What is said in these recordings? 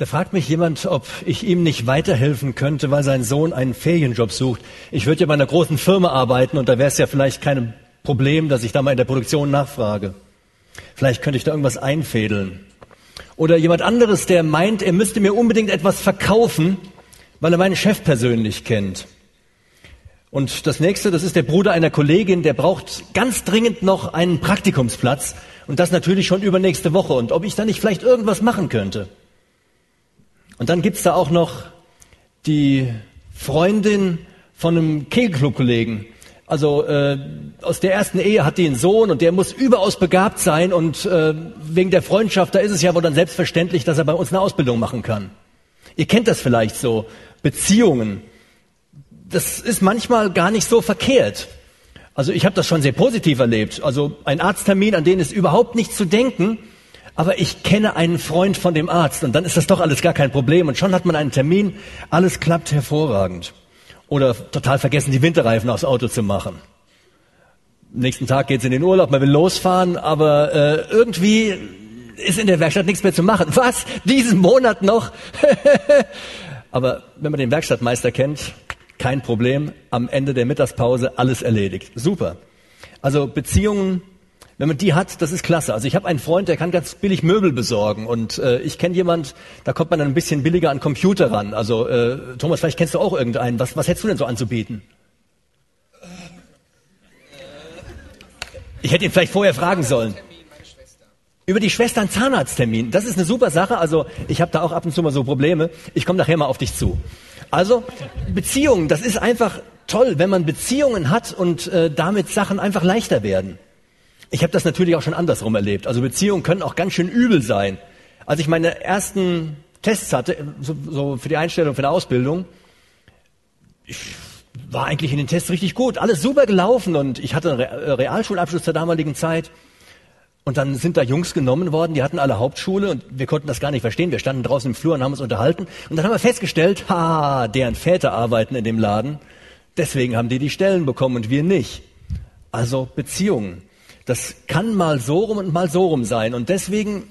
Da fragt mich jemand, ob ich ihm nicht weiterhelfen könnte, weil sein Sohn einen Ferienjob sucht. Ich würde ja bei einer großen Firma arbeiten und da wäre es ja vielleicht kein Problem, dass ich da mal in der Produktion nachfrage. Vielleicht könnte ich da irgendwas einfädeln. Oder jemand anderes, der meint, er müsste mir unbedingt etwas verkaufen, weil er meinen Chef persönlich kennt. Und das nächste, das ist der Bruder einer Kollegin, der braucht ganz dringend noch einen Praktikumsplatz und das natürlich schon übernächste Woche. Und ob ich da nicht vielleicht irgendwas machen könnte. Und dann gibt's da auch noch die Freundin von einem Kegelclub-Kollegen. Also äh, aus der ersten Ehe hat die einen Sohn und der muss überaus begabt sein und äh, wegen der Freundschaft, da ist es ja wohl dann selbstverständlich, dass er bei uns eine Ausbildung machen kann. Ihr kennt das vielleicht so, Beziehungen. Das ist manchmal gar nicht so verkehrt. Also ich habe das schon sehr positiv erlebt. Also ein Arzttermin, an den ist überhaupt nicht zu denken aber ich kenne einen Freund von dem Arzt und dann ist das doch alles gar kein Problem und schon hat man einen Termin, alles klappt hervorragend. Oder total vergessen, die Winterreifen aufs Auto zu machen. nächsten Tag geht's in den Urlaub, man will losfahren, aber äh, irgendwie ist in der Werkstatt nichts mehr zu machen. Was? Diesen Monat noch? aber wenn man den Werkstattmeister kennt, kein Problem. Am Ende der Mittagspause alles erledigt. Super. Also Beziehungen wenn man die hat, das ist klasse. Also ich habe einen Freund, der kann ganz billig Möbel besorgen und äh, ich kenne jemand, da kommt man dann ein bisschen billiger an Computer ran. Also äh, Thomas, vielleicht kennst du auch irgendeinen. Was, was hättest du denn so anzubieten? Ich hätte ihn vielleicht vorher fragen sollen. Über die Schwester einen Zahnarzttermin. Das ist eine super Sache. Also ich habe da auch ab und zu mal so Probleme. Ich komme nachher mal auf dich zu. Also Beziehungen, das ist einfach toll, wenn man Beziehungen hat und äh, damit Sachen einfach leichter werden. Ich habe das natürlich auch schon andersrum erlebt. Also Beziehungen können auch ganz schön übel sein. Als ich meine ersten Tests hatte, so, so für die Einstellung für eine Ausbildung, ich war eigentlich in den Tests richtig gut, alles super gelaufen und ich hatte einen äh, Realschulabschluss zur damaligen Zeit. Und dann sind da Jungs genommen worden, die hatten alle Hauptschule und wir konnten das gar nicht verstehen. Wir standen draußen im Flur und haben uns unterhalten. Und dann haben wir festgestellt, ha, deren Väter arbeiten in dem Laden. Deswegen haben die die Stellen bekommen und wir nicht. Also Beziehungen. Das kann mal so rum und mal so rum sein. Und deswegen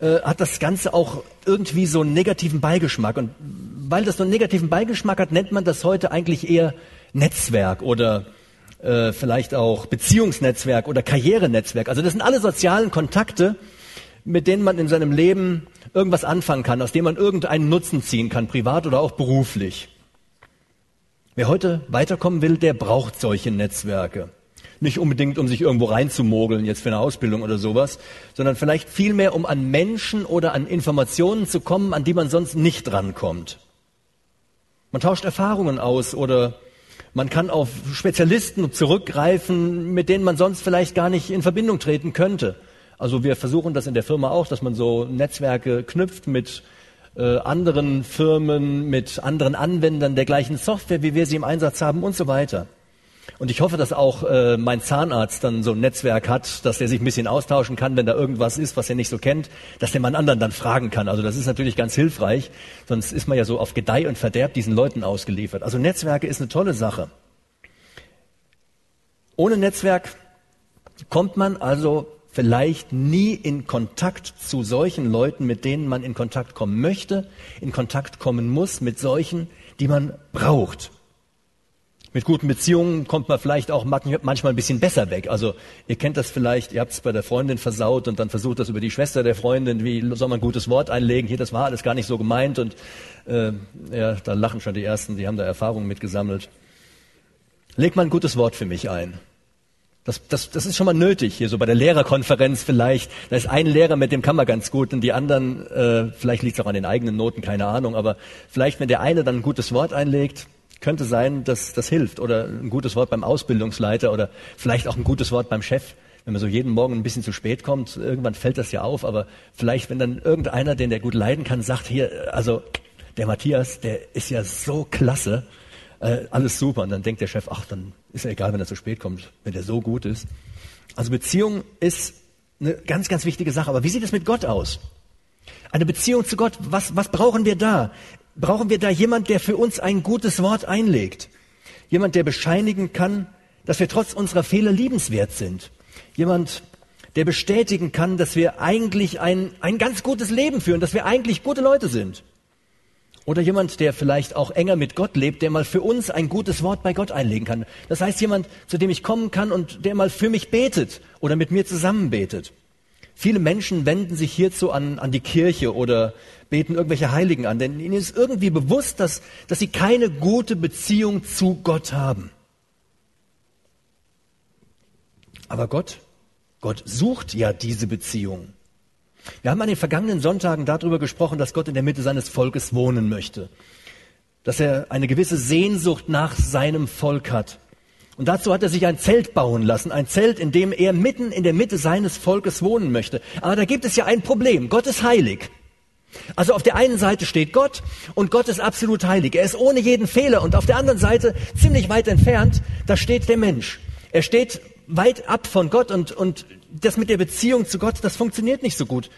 äh, hat das Ganze auch irgendwie so einen negativen Beigeschmack. Und weil das so einen negativen Beigeschmack hat, nennt man das heute eigentlich eher Netzwerk oder äh, vielleicht auch Beziehungsnetzwerk oder Karrierenetzwerk. Also das sind alle sozialen Kontakte, mit denen man in seinem Leben irgendwas anfangen kann, aus dem man irgendeinen Nutzen ziehen kann, privat oder auch beruflich. Wer heute weiterkommen will, der braucht solche Netzwerke. Nicht unbedingt, um sich irgendwo reinzumogeln, jetzt für eine Ausbildung oder sowas, sondern vielleicht vielmehr, um an Menschen oder an Informationen zu kommen, an die man sonst nicht rankommt. Man tauscht Erfahrungen aus oder man kann auf Spezialisten zurückgreifen, mit denen man sonst vielleicht gar nicht in Verbindung treten könnte. Also wir versuchen das in der Firma auch, dass man so Netzwerke knüpft mit äh, anderen Firmen, mit anderen Anwendern der gleichen Software, wie wir sie im Einsatz haben und so weiter. Und ich hoffe, dass auch äh, mein Zahnarzt dann so ein Netzwerk hat, dass er sich ein bisschen austauschen kann, wenn da irgendwas ist, was er nicht so kennt, dass der man anderen dann fragen kann. Also das ist natürlich ganz hilfreich, sonst ist man ja so auf Gedeih und Verderb diesen Leuten ausgeliefert. Also Netzwerke ist eine tolle Sache. Ohne Netzwerk kommt man also vielleicht nie in Kontakt zu solchen Leuten, mit denen man in Kontakt kommen möchte, in Kontakt kommen muss, mit solchen, die man braucht. Mit guten Beziehungen kommt man vielleicht auch manchmal ein bisschen besser weg. Also ihr kennt das vielleicht, ihr habt es bei der Freundin versaut und dann versucht das über die Schwester der Freundin, wie soll man ein gutes Wort einlegen? Hier, das war alles gar nicht so gemeint und äh, ja, da lachen schon die Ersten, die haben da Erfahrungen mitgesammelt. Leg mal ein gutes Wort für mich ein. Das, das, das ist schon mal nötig, hier so bei der Lehrerkonferenz vielleicht. Da ist ein Lehrer, mit dem kann man ganz gut und die anderen, äh, vielleicht liegt es auch an den eigenen Noten, keine Ahnung, aber vielleicht, wenn der eine dann ein gutes Wort einlegt, könnte sein, dass das hilft. Oder ein gutes Wort beim Ausbildungsleiter oder vielleicht auch ein gutes Wort beim Chef. Wenn man so jeden Morgen ein bisschen zu spät kommt, irgendwann fällt das ja auf. Aber vielleicht, wenn dann irgendeiner, den der gut leiden kann, sagt, hier, also der Matthias, der ist ja so klasse, äh, alles super. Und dann denkt der Chef, ach, dann ist ja egal, wenn er zu spät kommt, wenn der so gut ist. Also Beziehung ist eine ganz, ganz wichtige Sache. Aber wie sieht es mit Gott aus? Eine Beziehung zu Gott, was, was brauchen wir da? Brauchen wir da jemand, der für uns ein gutes Wort einlegt. Jemand, der bescheinigen kann, dass wir trotz unserer Fehler liebenswert sind. Jemand, der bestätigen kann, dass wir eigentlich ein, ein ganz gutes Leben führen, dass wir eigentlich gute Leute sind. Oder jemand, der vielleicht auch enger mit Gott lebt, der mal für uns ein gutes Wort bei Gott einlegen kann. Das heißt, jemand, zu dem ich kommen kann und der mal für mich betet oder mit mir zusammen betet. Viele Menschen wenden sich hierzu an, an die Kirche oder beten irgendwelche Heiligen an, denn ihnen ist irgendwie bewusst, dass, dass sie keine gute Beziehung zu Gott haben. Aber Gott, Gott sucht ja diese Beziehung. Wir haben an den vergangenen Sonntagen darüber gesprochen, dass Gott in der Mitte seines Volkes wohnen möchte, dass er eine gewisse Sehnsucht nach seinem Volk hat. Und dazu hat er sich ein Zelt bauen lassen, ein Zelt, in dem er mitten in der Mitte seines Volkes wohnen möchte. Aber da gibt es ja ein Problem. Gott ist heilig. Also auf der einen Seite steht Gott und Gott ist absolut heilig. Er ist ohne jeden Fehler. Und auf der anderen Seite, ziemlich weit entfernt, da steht der Mensch. Er steht weit ab von Gott und, und das mit der Beziehung zu Gott, das funktioniert nicht so gut.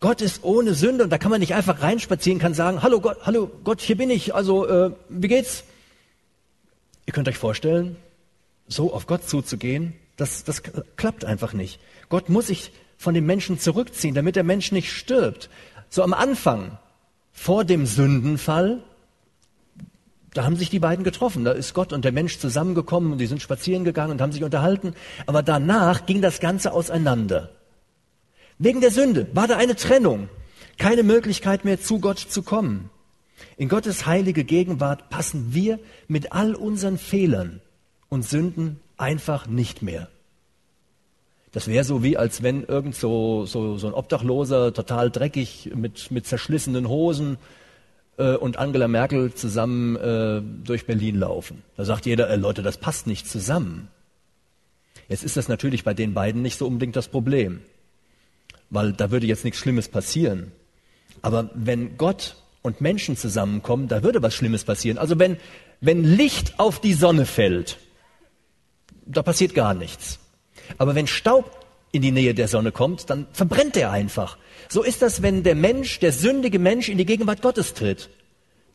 Gott ist ohne Sünde und da kann man nicht einfach reinspazieren, kann sagen, hallo Gott, hallo Gott, hier bin ich, also äh, wie geht's? Ihr könnt euch vorstellen, so auf Gott zuzugehen, das, das klappt einfach nicht. Gott muss sich von dem Menschen zurückziehen, damit der Mensch nicht stirbt. So am Anfang, vor dem Sündenfall, da haben sich die beiden getroffen. Da ist Gott und der Mensch zusammengekommen und die sind spazieren gegangen und haben sich unterhalten. Aber danach ging das Ganze auseinander. Wegen der Sünde war da eine Trennung. Keine Möglichkeit mehr zu Gott zu kommen. In Gottes heilige Gegenwart passen wir mit all unseren Fehlern und Sünden einfach nicht mehr. Das wäre so wie, als wenn irgend so, so, so ein Obdachloser, total dreckig, mit, mit zerschlissenen Hosen äh, und Angela Merkel zusammen äh, durch Berlin laufen. Da sagt jeder, äh, Leute, das passt nicht zusammen. Jetzt ist das natürlich bei den beiden nicht so unbedingt das Problem, weil da würde jetzt nichts Schlimmes passieren. Aber wenn Gott und Menschen zusammenkommen, da würde was Schlimmes passieren. Also wenn, wenn Licht auf die Sonne fällt, da passiert gar nichts. Aber wenn Staub in die Nähe der Sonne kommt, dann verbrennt er einfach. So ist das, wenn der Mensch, der sündige Mensch in die Gegenwart Gottes tritt.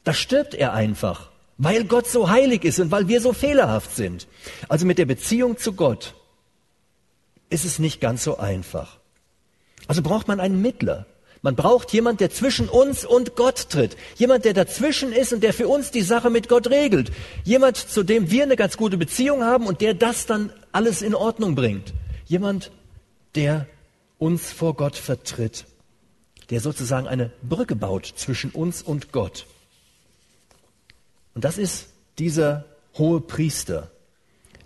Da stirbt er einfach, weil Gott so heilig ist und weil wir so fehlerhaft sind. Also mit der Beziehung zu Gott ist es nicht ganz so einfach. Also braucht man einen Mittler. Man braucht jemand, der zwischen uns und Gott tritt. Jemand, der dazwischen ist und der für uns die Sache mit Gott regelt. Jemand, zu dem wir eine ganz gute Beziehung haben und der das dann alles in Ordnung bringt. Jemand, der uns vor Gott vertritt. Der sozusagen eine Brücke baut zwischen uns und Gott. Und das ist dieser hohe Priester,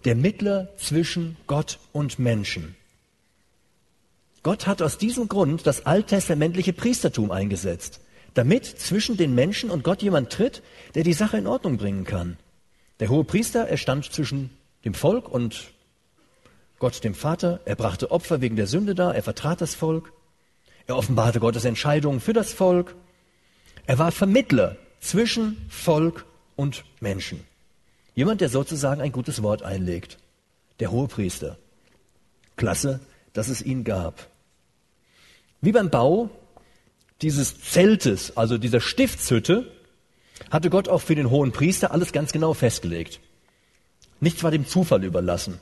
der Mittler zwischen Gott und Menschen. Gott hat aus diesem Grund das alttestamentliche Priestertum eingesetzt, damit zwischen den Menschen und Gott jemand tritt, der die Sache in Ordnung bringen kann. Der hohe Priester, er stand zwischen dem Volk und Gott dem Vater, er brachte Opfer wegen der Sünde dar, er vertrat das Volk, er offenbarte Gottes Entscheidungen für das Volk, er war Vermittler zwischen Volk und Menschen. Jemand, der sozusagen ein gutes Wort einlegt. Der hohe Priester. Klasse, dass es ihn gab. Wie beim Bau dieses Zeltes, also dieser Stiftshütte, hatte Gott auch für den hohen Priester alles ganz genau festgelegt. Nichts war dem Zufall überlassen.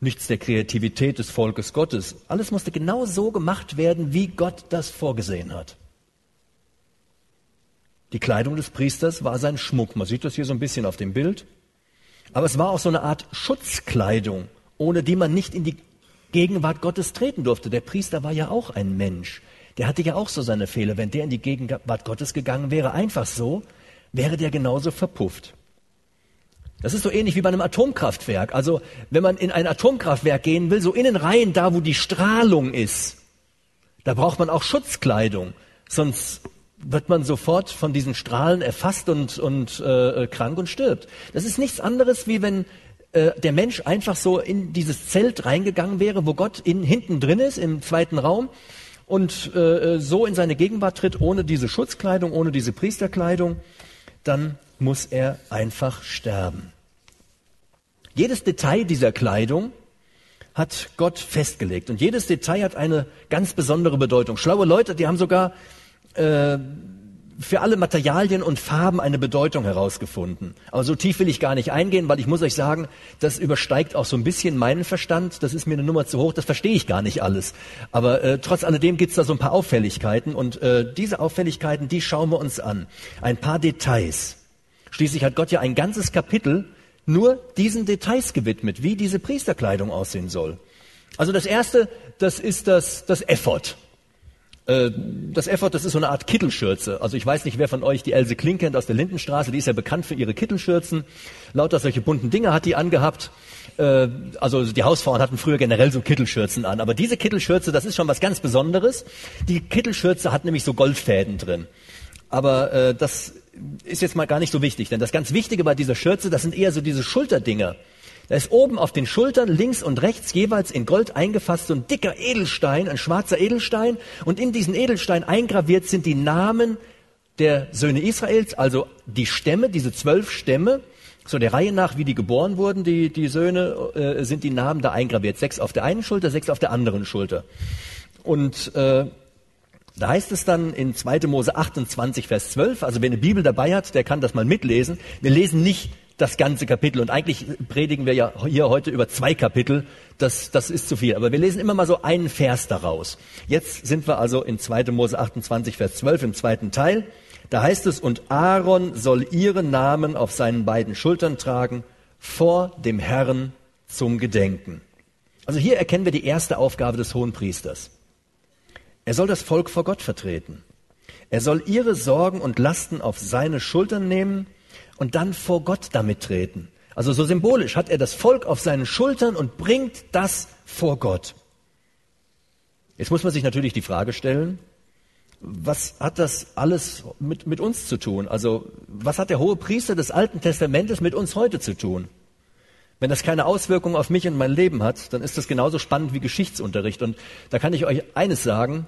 Nichts der Kreativität des Volkes Gottes. Alles musste genau so gemacht werden, wie Gott das vorgesehen hat. Die Kleidung des Priesters war sein Schmuck. Man sieht das hier so ein bisschen auf dem Bild. Aber es war auch so eine Art Schutzkleidung, ohne die man nicht in die Gegenwart Gottes treten durfte. Der Priester war ja auch ein Mensch. Der hatte ja auch so seine Fehler. Wenn der in die Gegenwart Gottes gegangen wäre, einfach so, wäre der genauso verpufft. Das ist so ähnlich wie bei einem Atomkraftwerk. Also, wenn man in ein Atomkraftwerk gehen will, so innen rein, da wo die Strahlung ist, da braucht man auch Schutzkleidung. Sonst wird man sofort von diesen Strahlen erfasst und, und äh, krank und stirbt. Das ist nichts anderes, wie wenn äh, der Mensch einfach so in dieses Zelt reingegangen wäre, wo Gott in, hinten drin ist, im zweiten Raum, und äh, so in seine Gegenwart tritt, ohne diese Schutzkleidung, ohne diese Priesterkleidung, dann muss er einfach sterben. Jedes Detail dieser Kleidung hat Gott festgelegt und jedes Detail hat eine ganz besondere Bedeutung. Schlaue Leute, die haben sogar äh, für alle Materialien und Farben eine Bedeutung herausgefunden. Aber so tief will ich gar nicht eingehen, weil ich muss euch sagen, das übersteigt auch so ein bisschen meinen Verstand. Das ist mir eine Nummer zu hoch, das verstehe ich gar nicht alles. Aber äh, trotz alledem gibt es da so ein paar Auffälligkeiten und äh, diese Auffälligkeiten, die schauen wir uns an. Ein paar Details. Schließlich hat Gott ja ein ganzes Kapitel nur diesen Details gewidmet, wie diese Priesterkleidung aussehen soll. Also das erste, das ist das, das Effort. Äh, das Effort, das ist so eine Art Kittelschürze. Also ich weiß nicht, wer von euch die Else Kling kennt aus der Lindenstraße. Die ist ja bekannt für ihre Kittelschürzen. Lauter solche bunten Dinge hat die angehabt. Äh, also die Hausfrauen hatten früher generell so Kittelschürzen an. Aber diese Kittelschürze, das ist schon was ganz Besonderes. Die Kittelschürze hat nämlich so Goldfäden drin. Aber äh, das ist jetzt mal gar nicht so wichtig. Denn das ganz Wichtige bei dieser Schürze, das sind eher so diese Schulterdinger. Da ist oben auf den Schultern links und rechts jeweils in Gold eingefasst so ein dicker Edelstein, ein schwarzer Edelstein. Und in diesen Edelstein eingraviert sind die Namen der Söhne Israels, also die Stämme, diese zwölf Stämme. So der Reihe nach, wie die geboren wurden, die, die Söhne, äh, sind die Namen da eingraviert. Sechs auf der einen Schulter, sechs auf der anderen Schulter. Und äh, da heißt es dann in 2. Mose 28, Vers 12, also wer eine Bibel dabei hat, der kann das mal mitlesen. Wir lesen nicht das ganze Kapitel. Und eigentlich predigen wir ja hier heute über zwei Kapitel. Das, das ist zu viel. Aber wir lesen immer mal so einen Vers daraus. Jetzt sind wir also in 2. Mose 28, Vers 12 im zweiten Teil. Da heißt es, und Aaron soll ihren Namen auf seinen beiden Schultern tragen, vor dem Herrn zum Gedenken. Also hier erkennen wir die erste Aufgabe des Hohenpriesters. Er soll das Volk vor Gott vertreten. Er soll ihre Sorgen und Lasten auf seine Schultern nehmen und dann vor Gott damit treten. Also so symbolisch hat er das Volk auf seinen Schultern und bringt das vor Gott. Jetzt muss man sich natürlich die Frage stellen, was hat das alles mit, mit uns zu tun? Also was hat der hohe Priester des Alten Testamentes mit uns heute zu tun? Wenn das keine Auswirkungen auf mich und mein Leben hat, dann ist das genauso spannend wie Geschichtsunterricht. Und da kann ich euch eines sagen,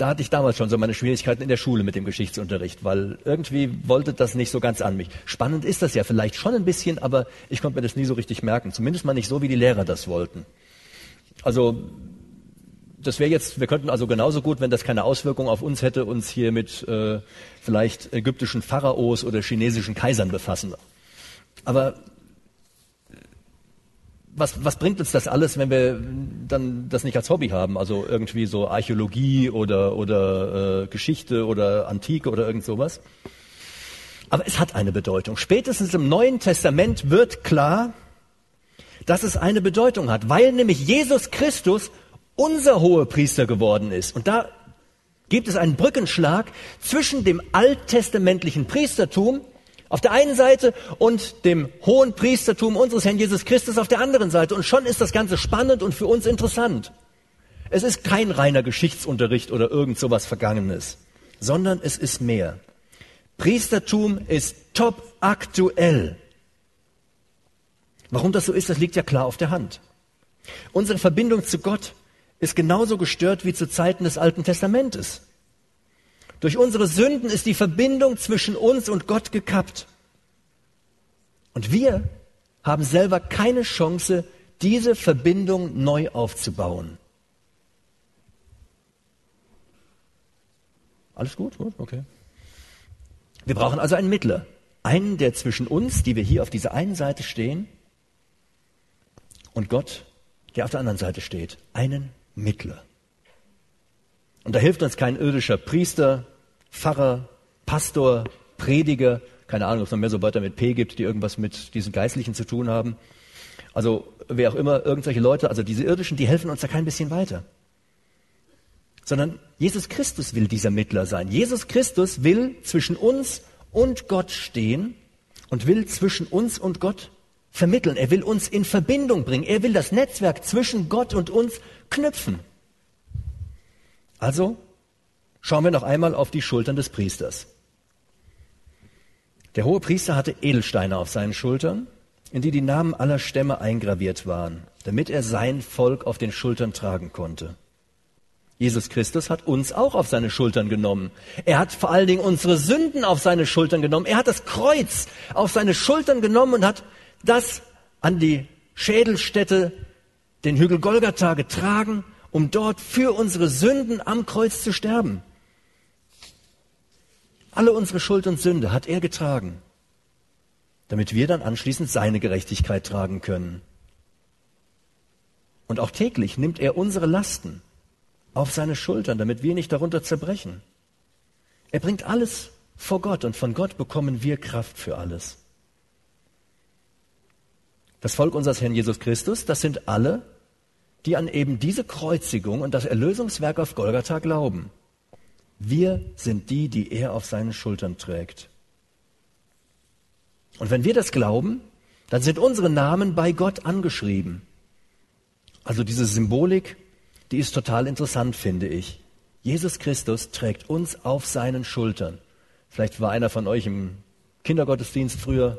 da hatte ich damals schon so meine Schwierigkeiten in der Schule mit dem Geschichtsunterricht, weil irgendwie wollte das nicht so ganz an mich. Spannend ist das ja vielleicht schon ein bisschen, aber ich konnte mir das nie so richtig merken. Zumindest mal nicht so, wie die Lehrer das wollten. Also das wäre jetzt, wir könnten also genauso gut, wenn das keine Auswirkung auf uns hätte, uns hier mit äh, vielleicht ägyptischen Pharaos oder chinesischen Kaisern befassen. Aber was, was bringt uns das alles, wenn wir dann das nicht als Hobby haben? Also irgendwie so Archäologie oder, oder äh, Geschichte oder Antike oder irgend sowas. Aber es hat eine Bedeutung. Spätestens im Neuen Testament wird klar, dass es eine Bedeutung hat, weil nämlich Jesus Christus unser hoher Priester geworden ist. Und da gibt es einen Brückenschlag zwischen dem alttestamentlichen Priestertum auf der einen Seite und dem hohen Priestertum unseres Herrn Jesus Christus auf der anderen Seite. Und schon ist das Ganze spannend und für uns interessant. Es ist kein reiner Geschichtsunterricht oder irgend sowas Vergangenes, sondern es ist mehr. Priestertum ist top aktuell. Warum das so ist, das liegt ja klar auf der Hand. Unsere Verbindung zu Gott ist genauso gestört wie zu Zeiten des Alten Testamentes. Durch unsere Sünden ist die Verbindung zwischen uns und Gott gekappt. Und wir haben selber keine Chance, diese Verbindung neu aufzubauen. Alles gut? Okay. Wir brauchen also einen Mittler. Einen, der zwischen uns, die wir hier auf dieser einen Seite stehen, und Gott, der auf der anderen Seite steht. Einen Mittler. Und da hilft uns kein irdischer Priester, Pfarrer, Pastor, Prediger, keine Ahnung, ob es noch mehr so Wörter mit P gibt, die irgendwas mit diesen Geistlichen zu tun haben. Also wer auch immer, irgendwelche Leute, also diese irdischen, die helfen uns da kein bisschen weiter. Sondern Jesus Christus will dieser Mittler sein. Jesus Christus will zwischen uns und Gott stehen und will zwischen uns und Gott vermitteln. Er will uns in Verbindung bringen. Er will das Netzwerk zwischen Gott und uns knüpfen. Also schauen wir noch einmal auf die Schultern des Priesters. Der hohe Priester hatte Edelsteine auf seinen Schultern, in die die Namen aller Stämme eingraviert waren, damit er sein Volk auf den Schultern tragen konnte. Jesus Christus hat uns auch auf seine Schultern genommen. Er hat vor allen Dingen unsere Sünden auf seine Schultern genommen. Er hat das Kreuz auf seine Schultern genommen und hat das an die Schädelstätte, den Hügel Golgatha getragen, um dort für unsere Sünden am Kreuz zu sterben. Alle unsere Schuld und Sünde hat er getragen, damit wir dann anschließend seine Gerechtigkeit tragen können. Und auch täglich nimmt er unsere Lasten auf seine Schultern, damit wir nicht darunter zerbrechen. Er bringt alles vor Gott und von Gott bekommen wir Kraft für alles. Das Volk unseres Herrn Jesus Christus, das sind alle, die an eben diese Kreuzigung und das Erlösungswerk auf Golgatha glauben. Wir sind die, die er auf seinen Schultern trägt. Und wenn wir das glauben, dann sind unsere Namen bei Gott angeschrieben. Also diese Symbolik, die ist total interessant, finde ich. Jesus Christus trägt uns auf seinen Schultern. Vielleicht war einer von euch im Kindergottesdienst früher,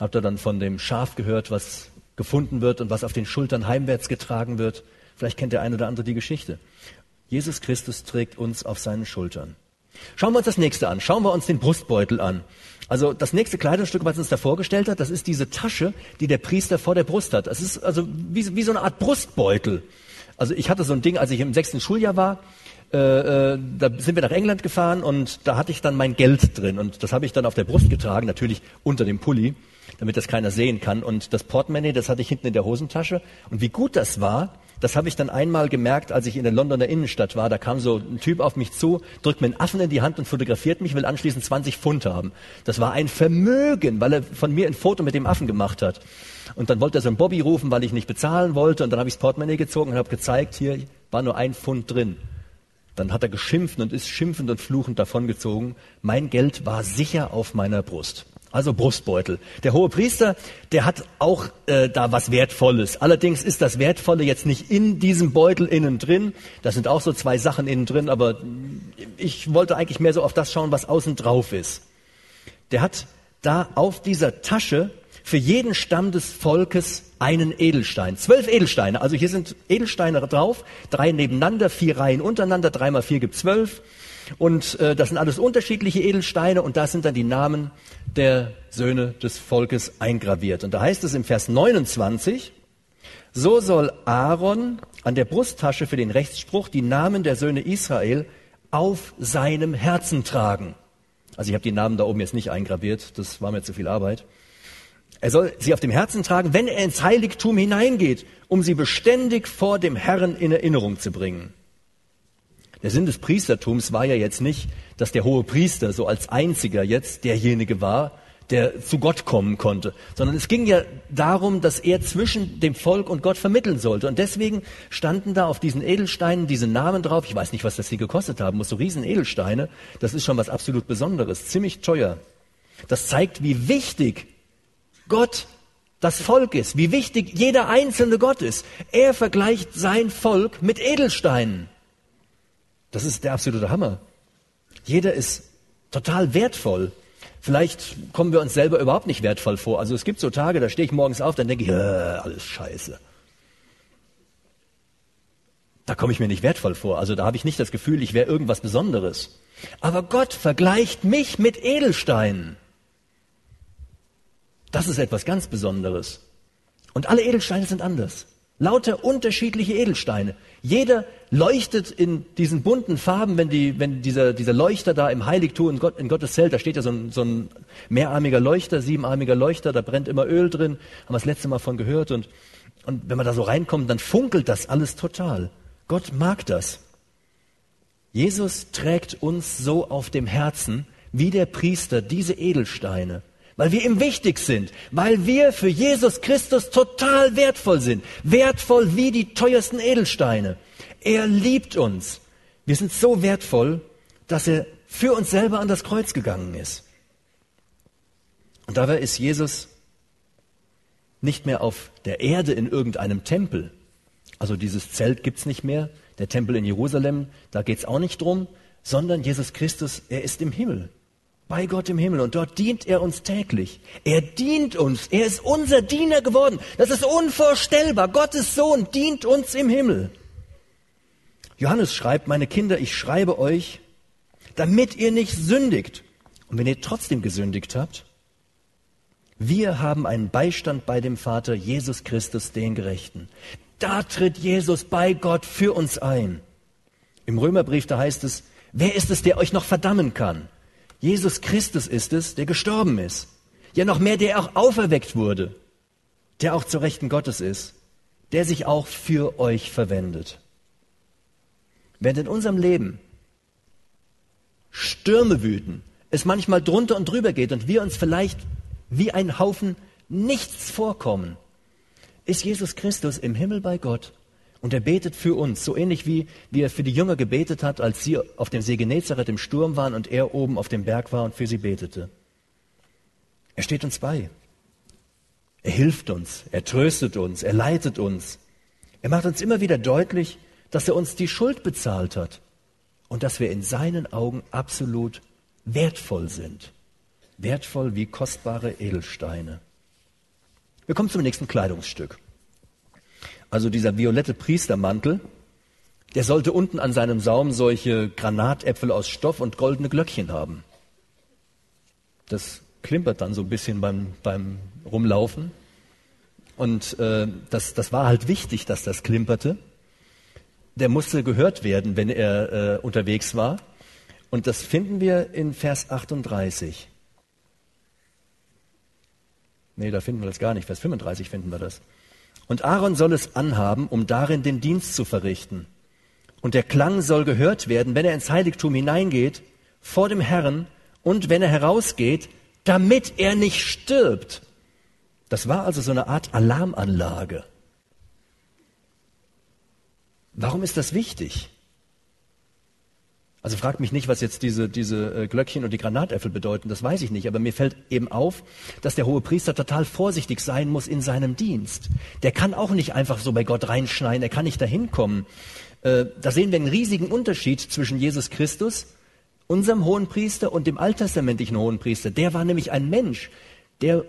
habt ihr dann von dem Schaf gehört, was gefunden wird und was auf den Schultern heimwärts getragen wird. Vielleicht kennt der eine oder andere die Geschichte. Jesus Christus trägt uns auf seinen Schultern. Schauen wir uns das nächste an. Schauen wir uns den Brustbeutel an. Also das nächste Kleidungsstück, was uns da vorgestellt hat, das ist diese Tasche, die der Priester vor der Brust hat. Das ist also wie, wie so eine Art Brustbeutel. Also ich hatte so ein Ding, als ich im sechsten Schuljahr war. Äh, äh, da sind wir nach England gefahren und da hatte ich dann mein Geld drin und das habe ich dann auf der Brust getragen, natürlich unter dem Pulli, damit das keiner sehen kann. Und das Portemonnaie, das hatte ich hinten in der Hosentasche. Und wie gut das war, das habe ich dann einmal gemerkt, als ich in der Londoner Innenstadt war. Da kam so ein Typ auf mich zu, drückt mir einen Affen in die Hand und fotografiert mich, will anschließend 20 Pfund haben. Das war ein Vermögen, weil er von mir ein Foto mit dem Affen gemacht hat. Und dann wollte er so einen Bobby rufen, weil ich nicht bezahlen wollte. Und dann habe ich das Portemonnaie gezogen und habe gezeigt, hier war nur ein Pfund drin. Dann hat er geschimpft und ist schimpfend und fluchend davongezogen. Mein Geld war sicher auf meiner Brust. Also Brustbeutel. Der hohe Priester, der hat auch äh, da was Wertvolles. Allerdings ist das Wertvolle jetzt nicht in diesem Beutel innen drin. Da sind auch so zwei Sachen innen drin, aber ich wollte eigentlich mehr so auf das schauen, was außen drauf ist. Der hat da auf dieser Tasche für jeden Stamm des Volkes einen Edelstein. Zwölf Edelsteine. Also hier sind Edelsteine drauf, drei nebeneinander, vier Reihen untereinander, drei mal vier gibt zwölf. Und äh, das sind alles unterschiedliche Edelsteine und da sind dann die Namen der Söhne des Volkes eingraviert. Und da heißt es im Vers 29, so soll Aaron an der Brusttasche für den Rechtsspruch die Namen der Söhne Israel auf seinem Herzen tragen. Also ich habe die Namen da oben jetzt nicht eingraviert, das war mir zu viel Arbeit. Er soll sie auf dem Herzen tragen, wenn er ins Heiligtum hineingeht, um sie beständig vor dem Herrn in Erinnerung zu bringen. Der Sinn des Priestertums war ja jetzt nicht, dass der hohe Priester so als einziger jetzt derjenige war, der zu Gott kommen konnte, sondern es ging ja darum, dass er zwischen dem Volk und Gott vermitteln sollte. Und deswegen standen da auf diesen Edelsteinen diese Namen drauf. Ich weiß nicht, was das hier gekostet haben muss. So riesen Edelsteine, das ist schon was absolut Besonderes, ziemlich teuer. Das zeigt, wie wichtig Gott das Volk ist, wie wichtig jeder einzelne Gott ist. Er vergleicht sein Volk mit Edelsteinen. Das ist der absolute Hammer. Jeder ist total wertvoll. Vielleicht kommen wir uns selber überhaupt nicht wertvoll vor. Also es gibt so Tage, da stehe ich morgens auf, dann denke ich, äh, alles scheiße. Da komme ich mir nicht wertvoll vor. Also da habe ich nicht das Gefühl, ich wäre irgendwas Besonderes. Aber Gott vergleicht mich mit Edelsteinen. Das ist etwas ganz Besonderes. Und alle Edelsteine sind anders. Lauter unterschiedliche Edelsteine. Jeder leuchtet in diesen bunten Farben, wenn, die, wenn dieser, dieser Leuchter da im Heiligtum in, Gott, in Gottes Zelt, da steht ja so ein, so ein mehrarmiger Leuchter, siebenarmiger Leuchter, da brennt immer Öl drin, haben wir das letzte Mal von gehört. Und, und wenn man da so reinkommt, dann funkelt das alles total. Gott mag das. Jesus trägt uns so auf dem Herzen, wie der Priester diese Edelsteine weil wir ihm wichtig sind, weil wir für Jesus Christus total wertvoll sind, wertvoll wie die teuersten Edelsteine. Er liebt uns. Wir sind so wertvoll, dass er für uns selber an das Kreuz gegangen ist. Und dabei ist Jesus nicht mehr auf der Erde in irgendeinem Tempel. Also dieses Zelt gibt's nicht mehr, der Tempel in Jerusalem, da geht's auch nicht drum, sondern Jesus Christus, er ist im Himmel bei Gott im Himmel und dort dient er uns täglich. Er dient uns. Er ist unser Diener geworden. Das ist unvorstellbar. Gottes Sohn dient uns im Himmel. Johannes schreibt, meine Kinder, ich schreibe euch, damit ihr nicht sündigt. Und wenn ihr trotzdem gesündigt habt, wir haben einen Beistand bei dem Vater, Jesus Christus, den Gerechten. Da tritt Jesus bei Gott für uns ein. Im Römerbrief, da heißt es, wer ist es, der euch noch verdammen kann? Jesus Christus ist es, der gestorben ist. Ja, noch mehr, der auch auferweckt wurde, der auch zur Rechten Gottes ist, der sich auch für euch verwendet. Wenn in unserem Leben Stürme wüten, es manchmal drunter und drüber geht und wir uns vielleicht wie ein Haufen nichts vorkommen, ist Jesus Christus im Himmel bei Gott und er betet für uns, so ähnlich wie, wie er für die Jünger gebetet hat, als sie auf dem See Genezareth im Sturm waren und er oben auf dem Berg war und für sie betete. Er steht uns bei. Er hilft uns, er tröstet uns, er leitet uns. Er macht uns immer wieder deutlich, dass er uns die Schuld bezahlt hat und dass wir in seinen Augen absolut wertvoll sind. Wertvoll wie kostbare Edelsteine. Wir kommen zum nächsten Kleidungsstück. Also dieser violette Priestermantel, der sollte unten an seinem Saum solche Granatäpfel aus Stoff und goldene Glöckchen haben. Das klimpert dann so ein bisschen beim, beim Rumlaufen. Und äh, das, das war halt wichtig, dass das klimperte. Der musste gehört werden, wenn er äh, unterwegs war. Und das finden wir in Vers 38. Nee, da finden wir das gar nicht. Vers 35 finden wir das. Und Aaron soll es anhaben, um darin den Dienst zu verrichten. Und der Klang soll gehört werden, wenn er ins Heiligtum hineingeht, vor dem Herrn, und wenn er herausgeht, damit er nicht stirbt. Das war also so eine Art Alarmanlage. Warum ist das wichtig? Also fragt mich nicht, was jetzt diese, diese äh, Glöckchen und die Granatäpfel bedeuten, das weiß ich nicht. Aber mir fällt eben auf, dass der hohe Priester total vorsichtig sein muss in seinem Dienst. Der kann auch nicht einfach so bei Gott reinschneiden, er kann nicht dahin kommen. Äh, da sehen wir einen riesigen Unterschied zwischen Jesus Christus, unserem hohen Priester, und dem alttestamentlichen hohen Priester. Der war nämlich ein Mensch, der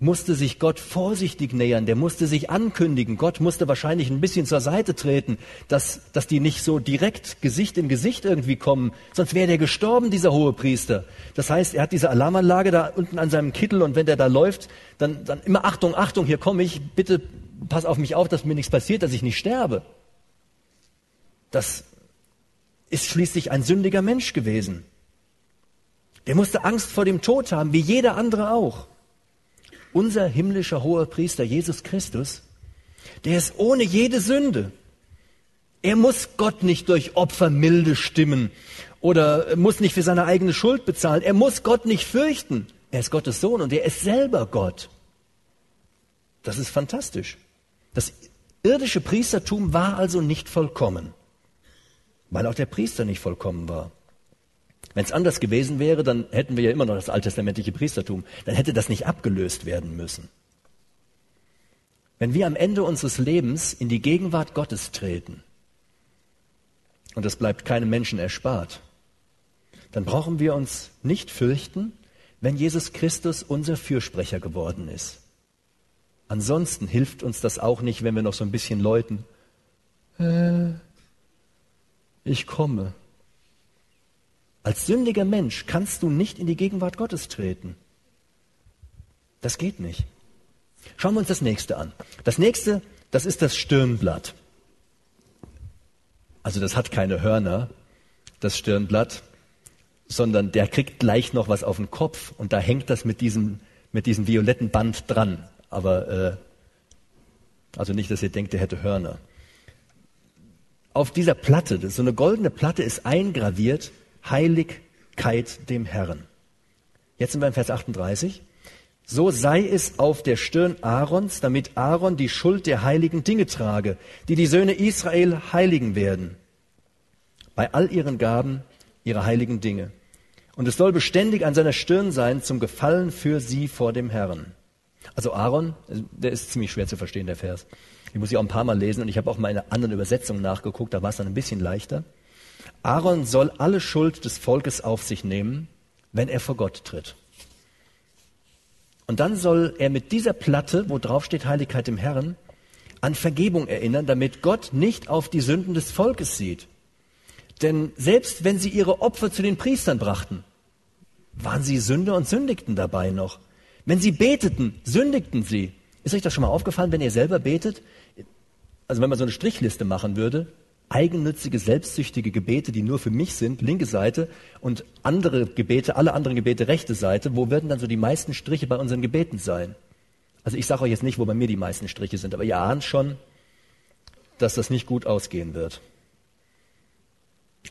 musste sich Gott vorsichtig nähern, der musste sich ankündigen. Gott musste wahrscheinlich ein bisschen zur Seite treten, dass, dass die nicht so direkt Gesicht in Gesicht irgendwie kommen. Sonst wäre der gestorben, dieser hohe Priester. Das heißt, er hat diese Alarmanlage da unten an seinem Kittel und wenn der da läuft, dann, dann immer Achtung, Achtung, hier komme ich, bitte pass auf mich auf, dass mir nichts passiert, dass ich nicht sterbe. Das ist schließlich ein sündiger Mensch gewesen. Der musste Angst vor dem Tod haben, wie jeder andere auch unser himmlischer hoher Priester Jesus Christus, der ist ohne jede Sünde. Er muss Gott nicht durch Opfer milde stimmen oder muss nicht für seine eigene Schuld bezahlen. Er muss Gott nicht fürchten. Er ist Gottes Sohn und er ist selber Gott. Das ist fantastisch. Das irdische Priestertum war also nicht vollkommen, weil auch der Priester nicht vollkommen war. Wenn es anders gewesen wäre, dann hätten wir ja immer noch das alttestamentliche Priestertum. Dann hätte das nicht abgelöst werden müssen. Wenn wir am Ende unseres Lebens in die Gegenwart Gottes treten, und das bleibt keinem Menschen erspart, dann brauchen wir uns nicht fürchten, wenn Jesus Christus unser Fürsprecher geworden ist. Ansonsten hilft uns das auch nicht, wenn wir noch so ein bisschen läuten. Äh, ich komme. Als sündiger Mensch kannst du nicht in die Gegenwart Gottes treten. Das geht nicht. Schauen wir uns das nächste an. Das nächste, das ist das Stirnblatt. Also das hat keine Hörner, das Stirnblatt, sondern der kriegt gleich noch was auf den Kopf und da hängt das mit diesem, mit diesem violetten Band dran. Aber äh, also nicht, dass ihr denkt, der hätte Hörner. Auf dieser Platte, so eine goldene Platte ist eingraviert Heiligkeit dem Herrn. Jetzt sind wir im Vers 38. So sei es auf der Stirn Aarons, damit Aaron die Schuld der heiligen Dinge trage, die die Söhne Israel heiligen werden. Bei all ihren Gaben, ihre heiligen Dinge. Und es soll beständig an seiner Stirn sein zum Gefallen für sie vor dem Herrn. Also Aaron, der ist ziemlich schwer zu verstehen, der Vers. Ich muss ihn auch ein paar Mal lesen und ich habe auch mal in anderen Übersetzung nachgeguckt, da war es dann ein bisschen leichter. Aaron soll alle Schuld des Volkes auf sich nehmen, wenn er vor Gott tritt. Und dann soll er mit dieser Platte, wo drauf steht Heiligkeit im Herrn, an Vergebung erinnern, damit Gott nicht auf die Sünden des Volkes sieht. Denn selbst wenn sie ihre Opfer zu den Priestern brachten, waren sie Sünder und sündigten dabei noch. Wenn sie beteten, sündigten sie. Ist euch das schon mal aufgefallen, wenn ihr selber betet? Also wenn man so eine Strichliste machen würde, eigennützige, selbstsüchtige Gebete, die nur für mich sind, linke Seite, und andere Gebete, alle anderen Gebete, rechte Seite, wo werden dann so die meisten Striche bei unseren Gebeten sein? Also ich sage euch jetzt nicht, wo bei mir die meisten Striche sind, aber ihr ahnt schon, dass das nicht gut ausgehen wird.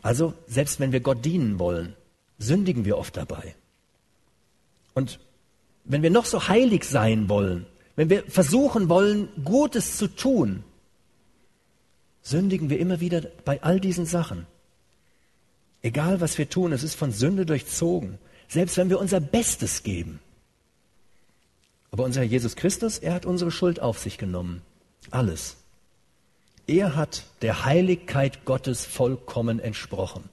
Also selbst wenn wir Gott dienen wollen, sündigen wir oft dabei. Und wenn wir noch so heilig sein wollen, wenn wir versuchen wollen, Gutes zu tun, sündigen wir immer wieder bei all diesen Sachen. Egal was wir tun, es ist von Sünde durchzogen, selbst wenn wir unser Bestes geben. Aber unser Herr Jesus Christus, er hat unsere Schuld auf sich genommen. Alles. Er hat der Heiligkeit Gottes vollkommen entsprochen.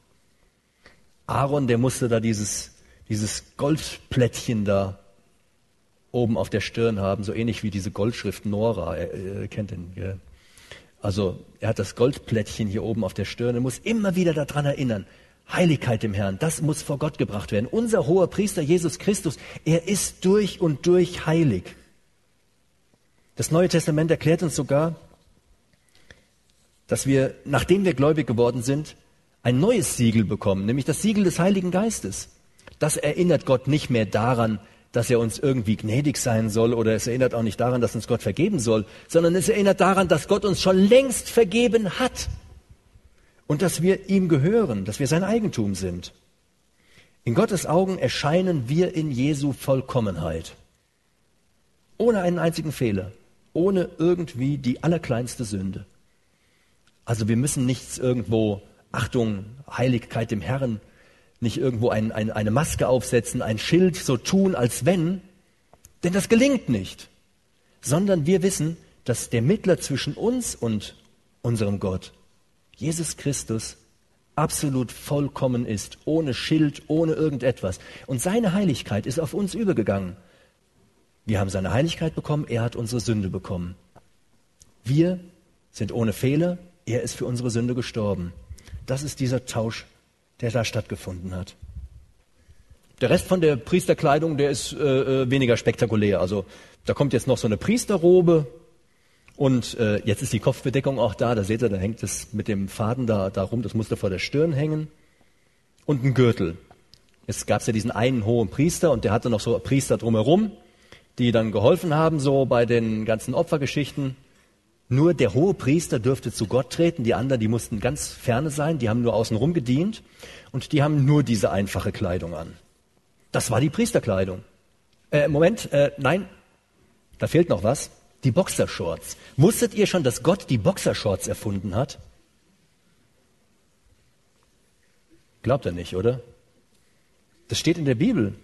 Aaron, der musste da dieses, dieses Goldplättchen da oben auf der Stirn haben, so ähnlich wie diese Goldschrift Nora. Er, er kennt den, gell? Also er hat das Goldplättchen hier oben auf der Stirn. Er muss immer wieder daran erinnern. Heiligkeit dem Herrn, das muss vor Gott gebracht werden. Unser hoher Priester Jesus Christus, er ist durch und durch heilig. Das Neue Testament erklärt uns sogar, dass wir, nachdem wir gläubig geworden sind, ein neues Siegel bekommen, nämlich das Siegel des Heiligen Geistes. Das erinnert Gott nicht mehr daran, dass er uns irgendwie gnädig sein soll oder es erinnert auch nicht daran, dass uns Gott vergeben soll, sondern es erinnert daran, dass Gott uns schon längst vergeben hat und dass wir ihm gehören, dass wir sein Eigentum sind. In Gottes Augen erscheinen wir in Jesu Vollkommenheit, ohne einen einzigen Fehler, ohne irgendwie die allerkleinste Sünde. Also wir müssen nichts irgendwo, Achtung, Heiligkeit dem Herrn, nicht irgendwo ein, ein, eine Maske aufsetzen, ein Schild so tun, als wenn, denn das gelingt nicht, sondern wir wissen, dass der Mittler zwischen uns und unserem Gott, Jesus Christus, absolut vollkommen ist, ohne Schild, ohne irgendetwas. Und seine Heiligkeit ist auf uns übergegangen. Wir haben seine Heiligkeit bekommen, er hat unsere Sünde bekommen. Wir sind ohne Fehler, er ist für unsere Sünde gestorben. Das ist dieser Tausch der da stattgefunden hat. Der Rest von der Priesterkleidung, der ist äh, äh, weniger spektakulär. Also da kommt jetzt noch so eine Priesterrobe und äh, jetzt ist die Kopfbedeckung auch da. Da seht ihr, da hängt es mit dem Faden da, da rum, das musste vor der Stirn hängen. Und ein Gürtel. Jetzt gab es ja diesen einen hohen Priester und der hatte noch so Priester drumherum, die dann geholfen haben, so bei den ganzen Opfergeschichten. Nur der hohe Priester dürfte zu Gott treten, die anderen, die mussten ganz ferne sein, die haben nur außenrum gedient und die haben nur diese einfache Kleidung an. Das war die Priesterkleidung. Äh, Moment, äh, nein, da fehlt noch was. Die Boxershorts. Wusstet ihr schon, dass Gott die Boxershorts erfunden hat? Glaubt er nicht, oder? Das steht in der Bibel.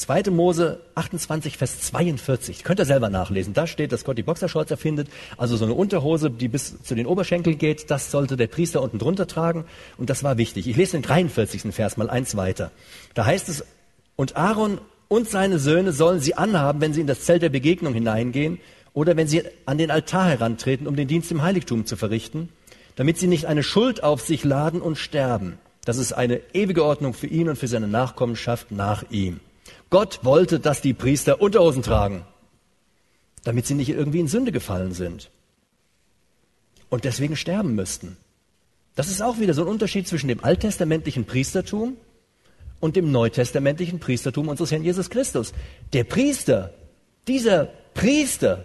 2. Mose 28, Vers 42. Könnt ihr selber nachlesen. Da steht, dass Gott die Boxershorts erfindet. Also so eine Unterhose, die bis zu den Oberschenkeln geht, das sollte der Priester unten drunter tragen. Und das war wichtig. Ich lese den 43. Vers mal eins weiter. Da heißt es, und Aaron und seine Söhne sollen sie anhaben, wenn sie in das Zelt der Begegnung hineingehen oder wenn sie an den Altar herantreten, um den Dienst im Heiligtum zu verrichten, damit sie nicht eine Schuld auf sich laden und sterben. Das ist eine ewige Ordnung für ihn und für seine Nachkommenschaft nach ihm. Gott wollte, dass die Priester Unterhosen tragen, damit sie nicht irgendwie in Sünde gefallen sind und deswegen sterben müssten. Das ist auch wieder so ein Unterschied zwischen dem alttestamentlichen Priestertum und dem neutestamentlichen Priestertum unseres Herrn Jesus Christus. Der Priester, dieser Priester,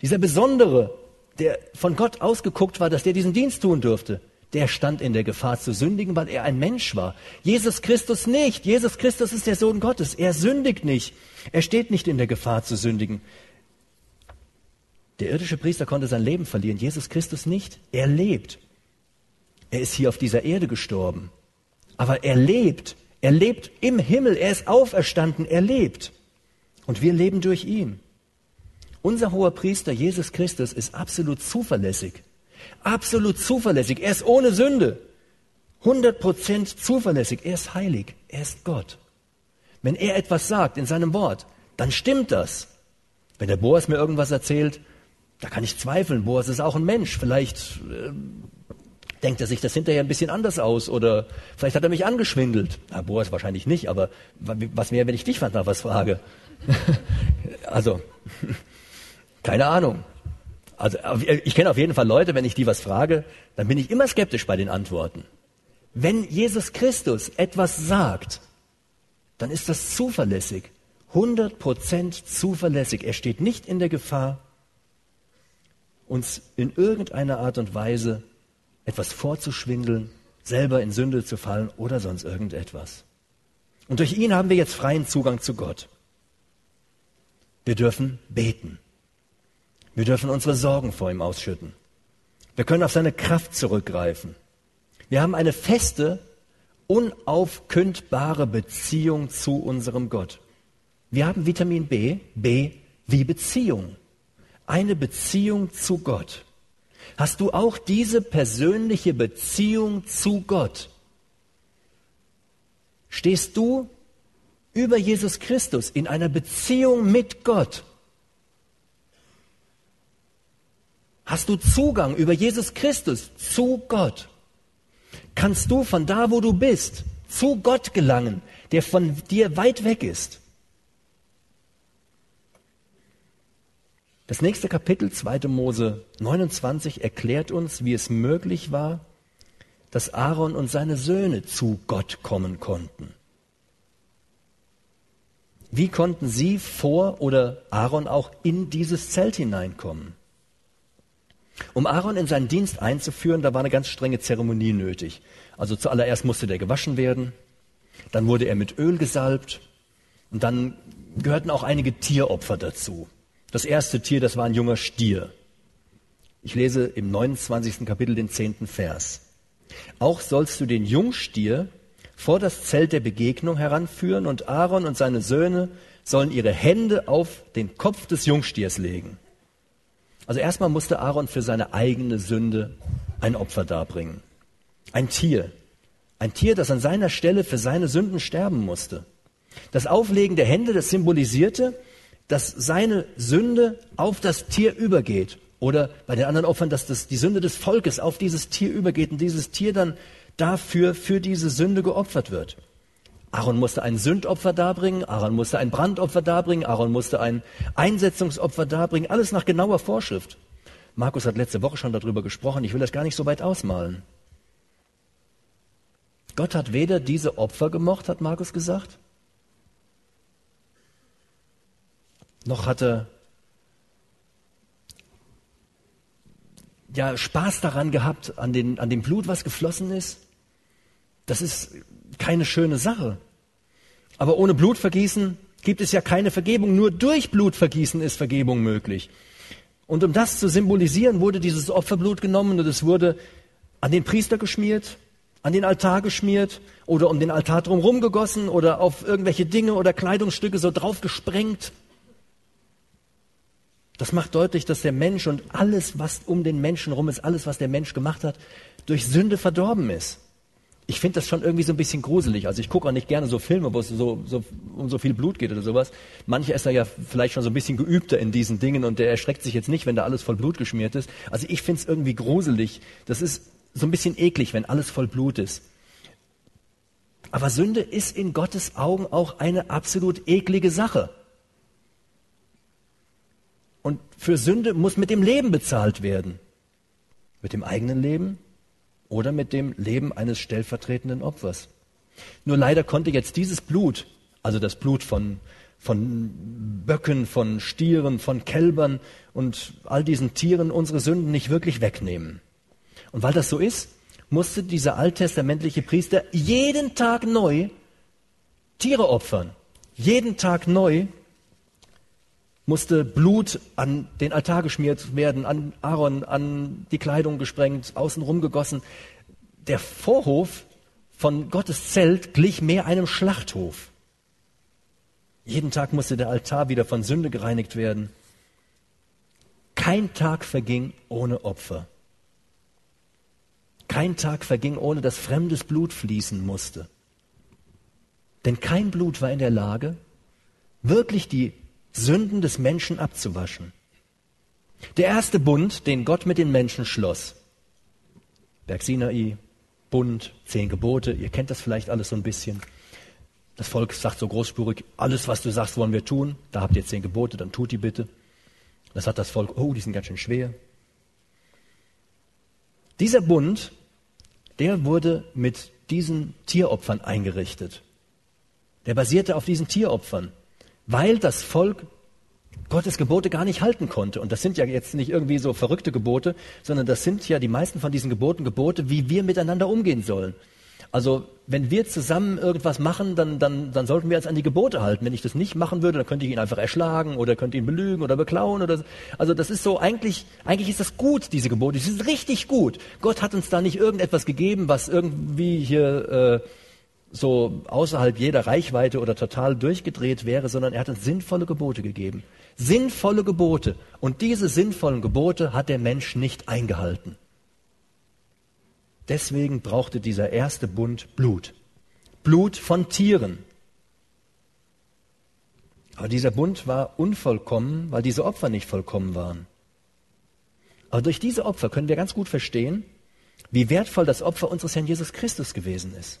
dieser Besondere, der von Gott ausgeguckt war, dass der diesen Dienst tun dürfte, der stand in der Gefahr zu sündigen, weil er ein Mensch war. Jesus Christus nicht. Jesus Christus ist der Sohn Gottes. Er sündigt nicht. Er steht nicht in der Gefahr zu sündigen. Der irdische Priester konnte sein Leben verlieren, Jesus Christus nicht. Er lebt. Er ist hier auf dieser Erde gestorben. Aber er lebt. Er lebt im Himmel. Er ist auferstanden. Er lebt. Und wir leben durch ihn. Unser hoher Priester Jesus Christus ist absolut zuverlässig. Absolut zuverlässig. Er ist ohne Sünde. 100% zuverlässig. Er ist heilig. Er ist Gott. Wenn er etwas sagt in seinem Wort, dann stimmt das. Wenn der Boas mir irgendwas erzählt, da kann ich zweifeln. Boas ist auch ein Mensch. Vielleicht äh, denkt er sich das hinterher ein bisschen anders aus oder vielleicht hat er mich angeschwindelt. Na, Boas wahrscheinlich nicht, aber was wäre, wenn ich dich nach was frage? also, keine Ahnung. Also ich kenne auf jeden Fall Leute, wenn ich die was frage, dann bin ich immer skeptisch bei den Antworten. Wenn Jesus Christus etwas sagt, dann ist das zuverlässig, 100% zuverlässig. Er steht nicht in der Gefahr, uns in irgendeiner Art und Weise etwas vorzuschwindeln, selber in Sünde zu fallen oder sonst irgendetwas. Und durch ihn haben wir jetzt freien Zugang zu Gott. Wir dürfen beten. Wir dürfen unsere Sorgen vor ihm ausschütten. Wir können auf seine Kraft zurückgreifen. Wir haben eine feste, unaufkündbare Beziehung zu unserem Gott. Wir haben Vitamin B, B wie Beziehung. Eine Beziehung zu Gott. Hast du auch diese persönliche Beziehung zu Gott? Stehst du über Jesus Christus in einer Beziehung mit Gott? Hast du Zugang über Jesus Christus zu Gott? Kannst du von da, wo du bist, zu Gott gelangen, der von dir weit weg ist? Das nächste Kapitel, 2. Mose 29, erklärt uns, wie es möglich war, dass Aaron und seine Söhne zu Gott kommen konnten. Wie konnten sie vor oder Aaron auch in dieses Zelt hineinkommen? Um Aaron in seinen Dienst einzuführen, da war eine ganz strenge Zeremonie nötig. Also zuallererst musste der gewaschen werden, dann wurde er mit Öl gesalbt und dann gehörten auch einige Tieropfer dazu. Das erste Tier, das war ein junger Stier. Ich lese im 29. Kapitel den 10. Vers. Auch sollst du den Jungstier vor das Zelt der Begegnung heranführen und Aaron und seine Söhne sollen ihre Hände auf den Kopf des Jungstiers legen. Also erstmal musste Aaron für seine eigene Sünde ein Opfer darbringen. Ein Tier. Ein Tier, das an seiner Stelle für seine Sünden sterben musste. Das Auflegen der Hände, das symbolisierte, dass seine Sünde auf das Tier übergeht. Oder bei den anderen Opfern, dass das, die Sünde des Volkes auf dieses Tier übergeht und dieses Tier dann dafür, für diese Sünde geopfert wird. Aaron musste ein Sündopfer darbringen, Aaron musste ein Brandopfer darbringen, Aaron musste ein Einsetzungsopfer darbringen, alles nach genauer Vorschrift. Markus hat letzte Woche schon darüber gesprochen, ich will das gar nicht so weit ausmalen. Gott hat weder diese Opfer gemocht, hat Markus gesagt, noch hatte ja Spaß daran gehabt, an, den, an dem Blut, was geflossen ist. Das ist keine schöne Sache. Aber ohne Blutvergießen gibt es ja keine Vergebung. Nur durch Blutvergießen ist Vergebung möglich. Und um das zu symbolisieren, wurde dieses Opferblut genommen und es wurde an den Priester geschmiert, an den Altar geschmiert oder um den Altar drumherum gegossen oder auf irgendwelche Dinge oder Kleidungsstücke so drauf gesprengt. Das macht deutlich, dass der Mensch und alles, was um den Menschen rum ist, alles, was der Mensch gemacht hat, durch Sünde verdorben ist ich finde das schon irgendwie so ein bisschen gruselig. Also ich gucke auch nicht gerne so Filme, wo es so, so um so viel Blut geht oder sowas. Mancher ist da ja vielleicht schon so ein bisschen geübter in diesen Dingen und der erschreckt sich jetzt nicht, wenn da alles voll Blut geschmiert ist. Also ich finde es irgendwie gruselig. Das ist so ein bisschen eklig, wenn alles voll Blut ist. Aber Sünde ist in Gottes Augen auch eine absolut eklige Sache. Und für Sünde muss mit dem Leben bezahlt werden. Mit dem eigenen Leben, oder mit dem Leben eines stellvertretenden Opfers. Nur leider konnte jetzt dieses Blut, also das Blut von, von Böcken, von Stieren, von Kälbern und all diesen Tieren unsere Sünden nicht wirklich wegnehmen. Und weil das so ist, musste dieser alttestamentliche Priester jeden Tag neu Tiere opfern. Jeden Tag neu musste Blut an den Altar geschmiert werden, an Aaron, an die Kleidung gesprengt, außenrum gegossen. Der Vorhof von Gottes Zelt glich mehr einem Schlachthof. Jeden Tag musste der Altar wieder von Sünde gereinigt werden. Kein Tag verging ohne Opfer. Kein Tag verging, ohne dass fremdes Blut fließen musste. Denn kein Blut war in der Lage, wirklich die Sünden des Menschen abzuwaschen. Der erste Bund, den Gott mit den Menschen schloss. Berg Sinai, Bund, zehn Gebote, ihr kennt das vielleicht alles so ein bisschen. Das Volk sagt so großspurig, alles, was du sagst, wollen wir tun. Da habt ihr zehn Gebote, dann tut die bitte. Das hat das Volk, oh, die sind ganz schön schwer. Dieser Bund, der wurde mit diesen Tieropfern eingerichtet. Der basierte auf diesen Tieropfern, weil das Volk Gottes Gebote gar nicht halten konnte. Und das sind ja jetzt nicht irgendwie so verrückte Gebote, sondern das sind ja die meisten von diesen Geboten Gebote, wie wir miteinander umgehen sollen. Also wenn wir zusammen irgendwas machen, dann, dann, dann sollten wir uns an die Gebote halten. Wenn ich das nicht machen würde, dann könnte ich ihn einfach erschlagen oder könnte ihn belügen oder beklauen oder also das ist so eigentlich eigentlich ist das gut diese Gebote. Die sind richtig gut. Gott hat uns da nicht irgendetwas gegeben, was irgendwie hier äh, so außerhalb jeder Reichweite oder total durchgedreht wäre, sondern er hat uns sinnvolle Gebote gegeben. Sinnvolle Gebote. Und diese sinnvollen Gebote hat der Mensch nicht eingehalten. Deswegen brauchte dieser erste Bund Blut. Blut von Tieren. Aber dieser Bund war unvollkommen, weil diese Opfer nicht vollkommen waren. Aber durch diese Opfer können wir ganz gut verstehen, wie wertvoll das Opfer unseres Herrn Jesus Christus gewesen ist.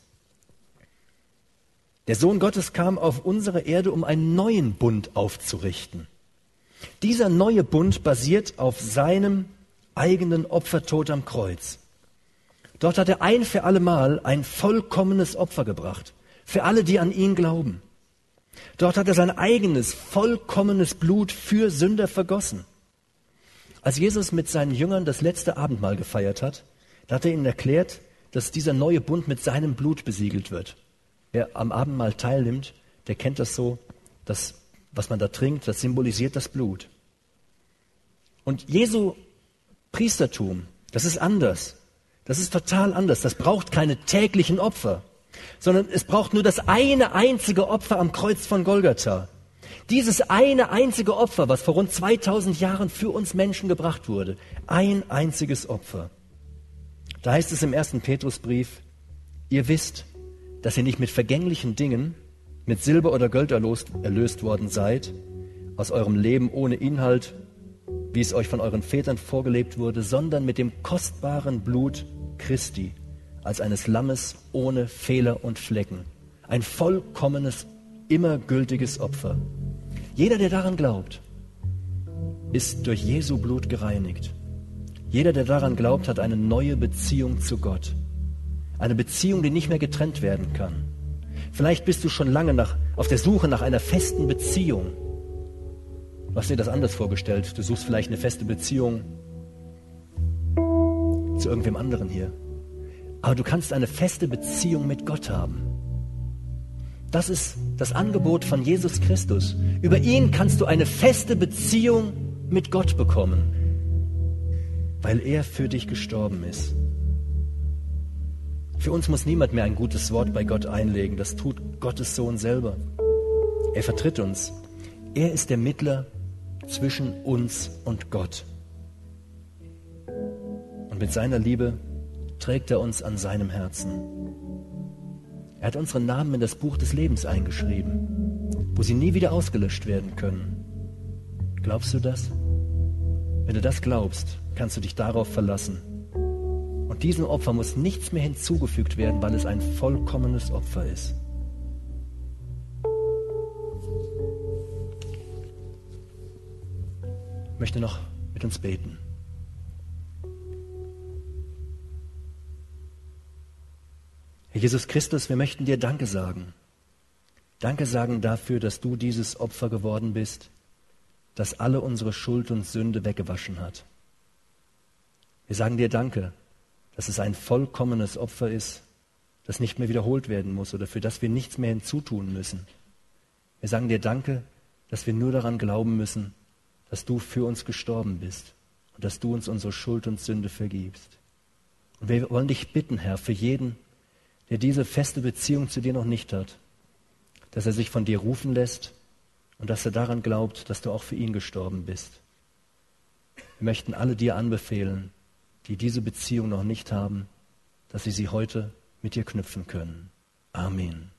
Der Sohn Gottes kam auf unsere Erde, um einen neuen Bund aufzurichten. Dieser neue Bund basiert auf seinem eigenen Opfertod am Kreuz. Dort hat er ein für allemal ein vollkommenes Opfer gebracht, für alle, die an ihn glauben. Dort hat er sein eigenes vollkommenes Blut für Sünder vergossen. Als Jesus mit seinen Jüngern das letzte Abendmahl gefeiert hat, da hat er ihnen erklärt, dass dieser neue Bund mit seinem Blut besiegelt wird. Wer am Abendmahl teilnimmt, der kennt das so, dass was man da trinkt, das symbolisiert das Blut. Und Jesu Priestertum, das ist anders. Das ist total anders. Das braucht keine täglichen Opfer, sondern es braucht nur das eine einzige Opfer am Kreuz von Golgatha. Dieses eine einzige Opfer, was vor rund 2000 Jahren für uns Menschen gebracht wurde. Ein einziges Opfer. Da heißt es im ersten Petrusbrief, ihr wisst, dass ihr nicht mit vergänglichen Dingen, mit Silber oder Gold erlöst, erlöst worden seid, aus eurem Leben ohne Inhalt, wie es euch von euren Vätern vorgelebt wurde, sondern mit dem kostbaren Blut Christi als eines Lammes ohne Fehler und Flecken. Ein vollkommenes, immer gültiges Opfer. Jeder, der daran glaubt, ist durch Jesu Blut gereinigt. Jeder, der daran glaubt, hat eine neue Beziehung zu Gott. Eine Beziehung, die nicht mehr getrennt werden kann. Vielleicht bist du schon lange nach, auf der Suche nach einer festen Beziehung. Du hast dir das anders vorgestellt. Du suchst vielleicht eine feste Beziehung zu irgendwem anderen hier. Aber du kannst eine feste Beziehung mit Gott haben. Das ist das Angebot von Jesus Christus. Über ihn kannst du eine feste Beziehung mit Gott bekommen, weil er für dich gestorben ist. Für uns muss niemand mehr ein gutes Wort bei Gott einlegen. Das tut Gottes Sohn selber. Er vertritt uns. Er ist der Mittler zwischen uns und Gott. Und mit seiner Liebe trägt er uns an seinem Herzen. Er hat unsere Namen in das Buch des Lebens eingeschrieben, wo sie nie wieder ausgelöscht werden können. Glaubst du das? Wenn du das glaubst, kannst du dich darauf verlassen. Und diesem Opfer muss nichts mehr hinzugefügt werden, weil es ein vollkommenes Opfer ist. Ich möchte noch mit uns beten. Herr Jesus Christus, wir möchten dir Danke sagen. Danke sagen dafür, dass du dieses Opfer geworden bist, das alle unsere Schuld und Sünde weggewaschen hat. Wir sagen dir Danke, dass es ein vollkommenes Opfer ist, das nicht mehr wiederholt werden muss oder für das wir nichts mehr hinzutun müssen. Wir sagen dir Danke, dass wir nur daran glauben müssen, dass du für uns gestorben bist und dass du uns unsere Schuld und Sünde vergibst. Und wir wollen dich bitten, Herr, für jeden, der diese feste Beziehung zu dir noch nicht hat, dass er sich von dir rufen lässt und dass er daran glaubt, dass du auch für ihn gestorben bist. Wir möchten alle dir anbefehlen, die diese Beziehung noch nicht haben, dass sie sie heute mit dir knüpfen können. Amen.